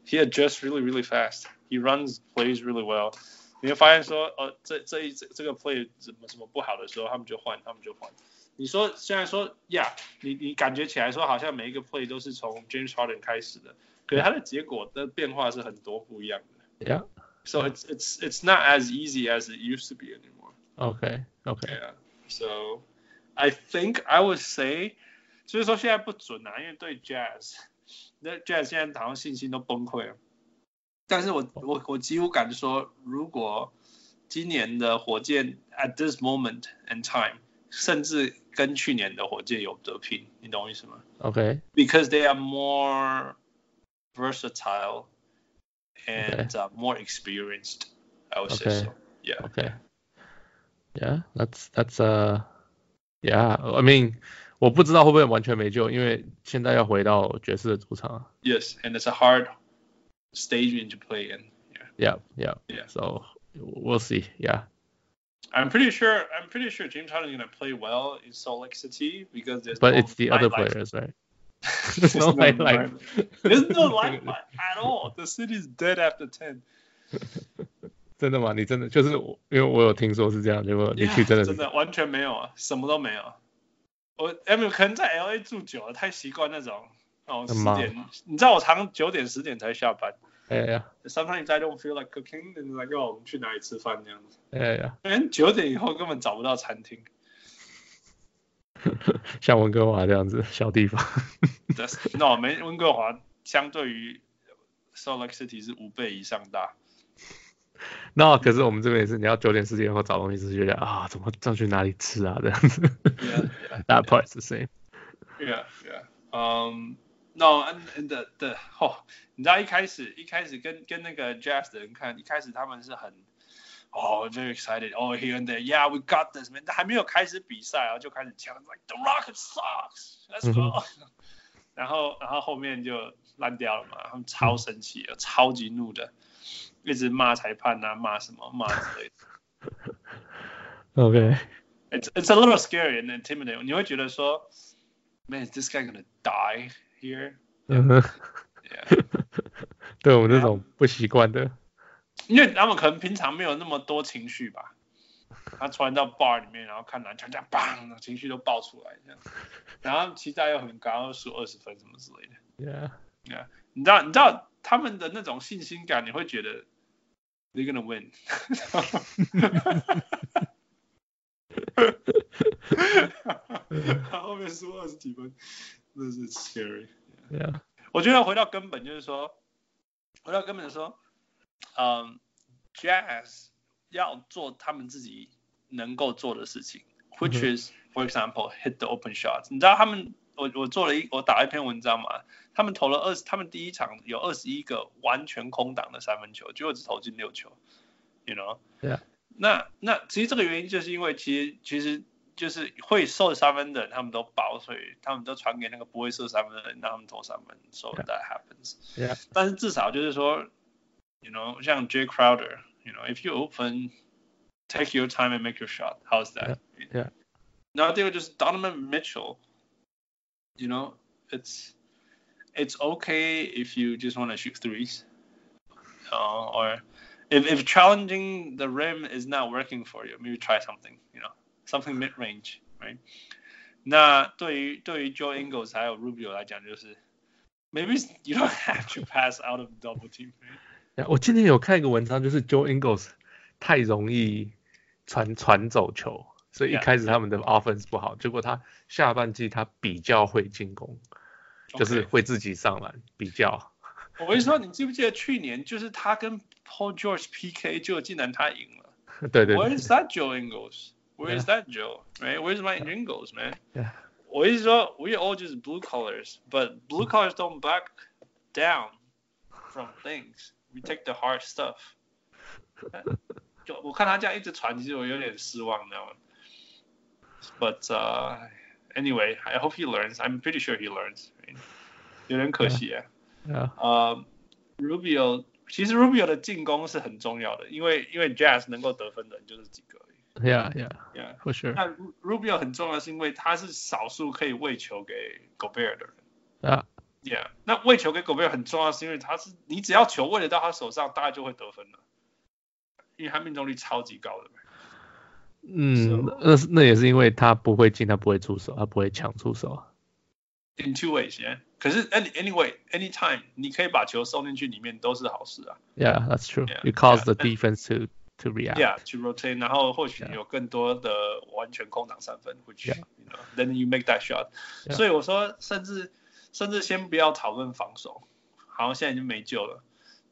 Speaker 1: he adjusts really really fast. He runs plays really well. 你会发现说，呃，这这一这这个 play 怎么怎么不好的时候，他们就换，他们就换。你说现在说，Yeah，你你感觉起来说好像每一个 play 都是从 James Harden 开始的，可是它的结果的变化是很多不一样的。
Speaker 2: Yeah.
Speaker 1: So it's it's it's not as easy as it used to be anymore.
Speaker 2: Okay. Okay.
Speaker 1: Yeah. So I think I would say，所以说现在不准啊，因为对 Jazz，那 Jazz 现在好像信心都崩溃了。但是我我我几乎敢说，如果今年的火箭 at this moment and time， 甚至跟去年的火箭有得拼，你懂我意思吗
Speaker 2: Okay.
Speaker 1: ？Because they are more versatile and uh, more experienced. I would say
Speaker 2: Okay.
Speaker 1: so. Yeah.
Speaker 2: Okay. Yeah, that's that's uh yeah, I mean 我不知道会不会完全没救，因为现在要回到爵士的主场啊。
Speaker 1: Yes, and it's a hard stadium to play in. Yeah.
Speaker 2: Yeah, yeah.
Speaker 1: Yeah.
Speaker 2: So we'll see. Yeah.
Speaker 1: I'm pretty sure. I'm pretty sure James Harden is gonna play well in Salt Lake City because there's.
Speaker 2: But
Speaker 1: no
Speaker 2: it's the other
Speaker 1: nightlife.
Speaker 2: players, right?
Speaker 1: There's
Speaker 2: no
Speaker 1: no
Speaker 2: nightlife.
Speaker 1: There's no life at all. The city's dead after ten.
Speaker 2: 真的吗？你真的就是我因为我有听说是这样，结果你去
Speaker 1: Yeah，
Speaker 2: 真的是
Speaker 1: 真的完全没有啊，什么都没有。我 I mean 可能在 LA 住久了，太习惯那种哦十
Speaker 2: 很忙
Speaker 1: 点，你知道我常九点十点才下班。
Speaker 2: 哎呀
Speaker 1: Sometimes I don't feel like cooking, and like 哦，我们去哪里吃饭这样子。
Speaker 2: 哎呀，
Speaker 1: 因为九点以后根本找不到餐厅。
Speaker 2: 像温哥华这样子小地方。
Speaker 1: That's no，没温哥华相对于 Salt Lake City 是五倍以上大。
Speaker 2: 那可是我们这边也是，你要九点十点后找东西吃，就觉得啊，怎么上去哪里吃啊这样子。
Speaker 1: Yeah, yeah,
Speaker 2: That part's the same.
Speaker 1: yeah, yeah. Um, no, and, and the the 哦，你知道一开始一开始跟跟那个 Jazz 的人看，一开始他们是很哦、very excited, oh here and there, yeah, we got this, man. 但还没有开始比赛，然后就开始呛，like the Rocket sucks, let's go. 然后然后后面就烂掉了嘛，他们超生气，超级怒的，一直骂裁判啊，骂什么骂之类的。
Speaker 2: OK，
Speaker 1: it's it's a little scary and intimidating. 你会觉得说，Man, is this guy gonna die Here?
Speaker 2: 嗯哼
Speaker 1: ，Yeah.
Speaker 2: 对我们这种不习惯的，
Speaker 1: 因为他们可能平常没有那么多情绪吧。他突然到 bar 里面，然后看篮球这样，砰，情绪都爆出来这样，然后期待又很高，又输二十分什么之类的。
Speaker 2: Yeah，Yeah，
Speaker 1: 你知道，你知道他们的那种信心感，你会觉得 they're gonna win 他后面输二十几分，真的是 scary。
Speaker 2: Yeah，
Speaker 1: 我觉得回到根本就是说，回到根本就是说，嗯，Jazz 要做他们自己能够做的事情，which is for example hit the open shots。你知道他们，我我做了一我打了一篇文章嘛，他们投了二十，他们第一场有二十一个完全空档的三分球，结果只投进六球，you
Speaker 2: know？Yeah.
Speaker 1: 那那其实这个原因就是因为其实其实就是会射三分的人，他们都包，所以他们都传给那个不会射三分的人，让他们投三分。So that happens.
Speaker 2: Yeah.
Speaker 1: 但是至少就是说，you know，像 Jae Crowder，you know，if you open, take your time and make your shot. How's that?
Speaker 2: Yeah. yeah.
Speaker 1: 然后第二个就是 Donovan Mitchell，you know，it's it's okay if you just want to shoot threes, uh, or if if challenging the rim is not working for you, maybe try something. You know something mid range, right? 那对于对于 Joe Ingles 还有 Rubio 来讲，就是 maybe you don't have to pass out of double team. right?
Speaker 2: 我今天有看一个文章，就是 Joe Ingles 太容易传传走球，所以一
Speaker 1: Yeah.
Speaker 2: 开始他们的 offense 不好，结果他下半季他比较会进攻，就是
Speaker 1: OK
Speaker 2: 会自己上篮，比较。
Speaker 1: 我跟你说，你记不记得去年就是他跟 Paul George PK，结果竟然他赢了。
Speaker 2: 对对
Speaker 1: Where
Speaker 2: 对
Speaker 1: is that Joe Ingles? Where is that Joe? Right? Where's my Ingles, man?
Speaker 2: Yeah.
Speaker 1: 我意思说，we all just blue collars, but blue collars don't back down from things. We take the hard stuff. 就我看他这样一直传，其实我有点失望，你知道吗？ But uh, anyway, I hope he learns. I'm pretty sure he learns. 有点可惜啊。
Speaker 2: Yeah.
Speaker 1: 呃，Rubio 其实 Rubio 的进攻是很重要的，因为因为 Jazz 能够得分的人就是几个而已。
Speaker 2: Yeah, yeah,
Speaker 1: Yeah，
Speaker 2: for sure.
Speaker 1: 那 Ru- Rubio 很重要，是因为他是少数可以喂球给 Gobert 的人。
Speaker 2: Yeah.
Speaker 1: Yeah，那喂球给 Gobert 很重要，是因为他是你只要球喂得到他手上，大概就会得分了，因为他命中率超级高的。
Speaker 2: 嗯，那是那也是因为他不会进，他不会出手，他不会抢出手。
Speaker 1: In two ways, yeah。可是 any anyway anytime 你可以把球送进去里面都是好事啊。
Speaker 2: Yeah, that's true.
Speaker 1: Yeah,
Speaker 2: You cause
Speaker 1: yeah.
Speaker 2: the defense to to react.
Speaker 1: Yeah, to rotate，然后或许
Speaker 2: Yeah.
Speaker 1: 有更多的完全空档三分，which
Speaker 2: Yeah.
Speaker 1: you know then you make that shot。
Speaker 2: Yeah.
Speaker 1: 所以我说，甚至甚至先不要讨论防守，好像现在已经没救了。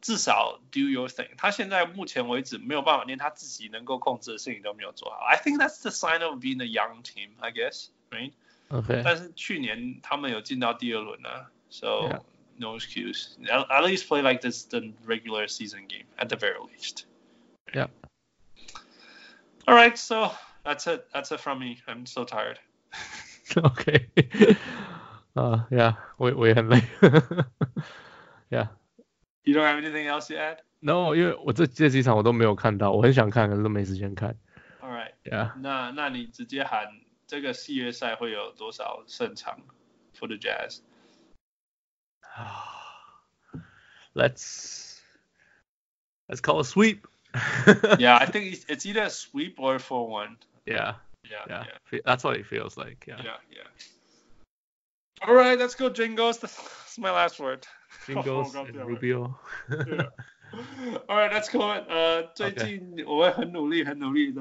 Speaker 1: 至少 do your thing。他现在目前为止没有办法，连他自己能够控制的事情都没有做好。I think that's the sign of being a young team, I guess, right?
Speaker 2: Okay.
Speaker 1: 但是去年他们有进到第二轮啊，so
Speaker 2: Yeah.
Speaker 1: no excuse. At, at least play like this the regular season game at the very least.
Speaker 2: Yeah.
Speaker 1: All right, so that's it. That's it from me. I'm so tired.
Speaker 2: Okay. 啊、yeah，我我也很累。yeah.
Speaker 1: You don't have anything else to add?
Speaker 2: No，因为我这这几场我都没有看到，我很想看，可是都没时间看。
Speaker 1: All right.
Speaker 2: Yeah.
Speaker 1: 那那你直接喊这个系列赛会有多少胜场 for the Jazz？
Speaker 2: Let's let's call a sweep.
Speaker 1: yeah, I think it's, it's either a sweep or a 4-1.
Speaker 2: Yeah.
Speaker 1: Yeah,
Speaker 2: Yeah.
Speaker 1: yeah,
Speaker 2: Fe- That's what it feels like. Yeah.
Speaker 1: yeah, yeah. All right, let's go, Jingles. That's my last word.
Speaker 2: Jingles
Speaker 1: 我刚
Speaker 2: and
Speaker 1: 讲了
Speaker 2: Rubio.
Speaker 1: Yeah. All right, let's go. 呃，最
Speaker 2: OK
Speaker 1: 近我会很努力、很努力的，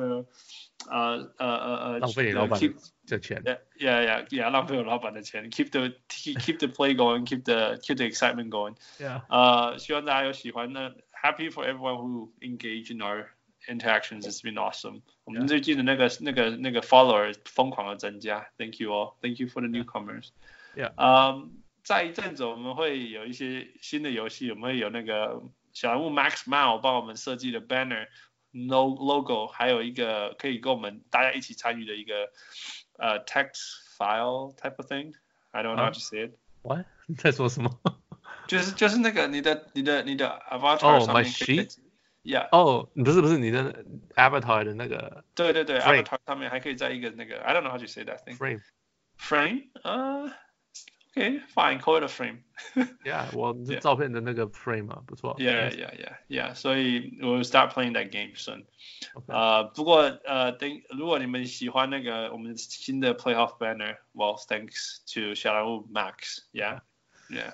Speaker 1: 呃呃呃呃，
Speaker 2: 浪费你老板
Speaker 1: keep
Speaker 2: 这钱。
Speaker 1: Yeah, yeah, yeah, yeah. 浪费我老板的钱，keep the keep keep the play going, keep the keep the excitement going.
Speaker 2: Yeah.
Speaker 1: 呃，希望大家有喜欢的 happy for everyone who engage in our interactions. It's been awesome. 我们最近的那个那个那个 follower 疯狂的增加。Thank you all. Thank you for the newcomers.
Speaker 2: Yeah.
Speaker 1: Um, 嗯，在一阵子我们会有一些新的游戏，我们会有那个小人物 Max Mao 帮我们设计的 banner。No logo，还有一个可以跟我们大家一起参与的一个呃 text file type of thing。I don't know how to say it.
Speaker 2: What？在说什么？
Speaker 1: 就是就是那个你的你的你的 avatar
Speaker 2: 哦
Speaker 1: 上面
Speaker 2: my
Speaker 1: 可以
Speaker 2: sheet？
Speaker 1: Yeah，
Speaker 2: 哦，不是不是你的 avatar 的那个
Speaker 1: 对对对
Speaker 2: Frame
Speaker 1: ，avatar 上面还可以在一个那个 I don't know how to say that thing
Speaker 2: frame。
Speaker 1: frame，呃、OK fine，call it a frame。
Speaker 2: Yeah，我这
Speaker 1: Yeah.
Speaker 2: 照片的那个 frame 啊，不错。
Speaker 1: Yeah yeah yeah yeah，所以我 start playing that game soon。
Speaker 2: OK
Speaker 1: 呃，不过呃，等如果你们喜欢那个我们新的 playoff banner，well thanks to 小人物 Max，yeah，yeah。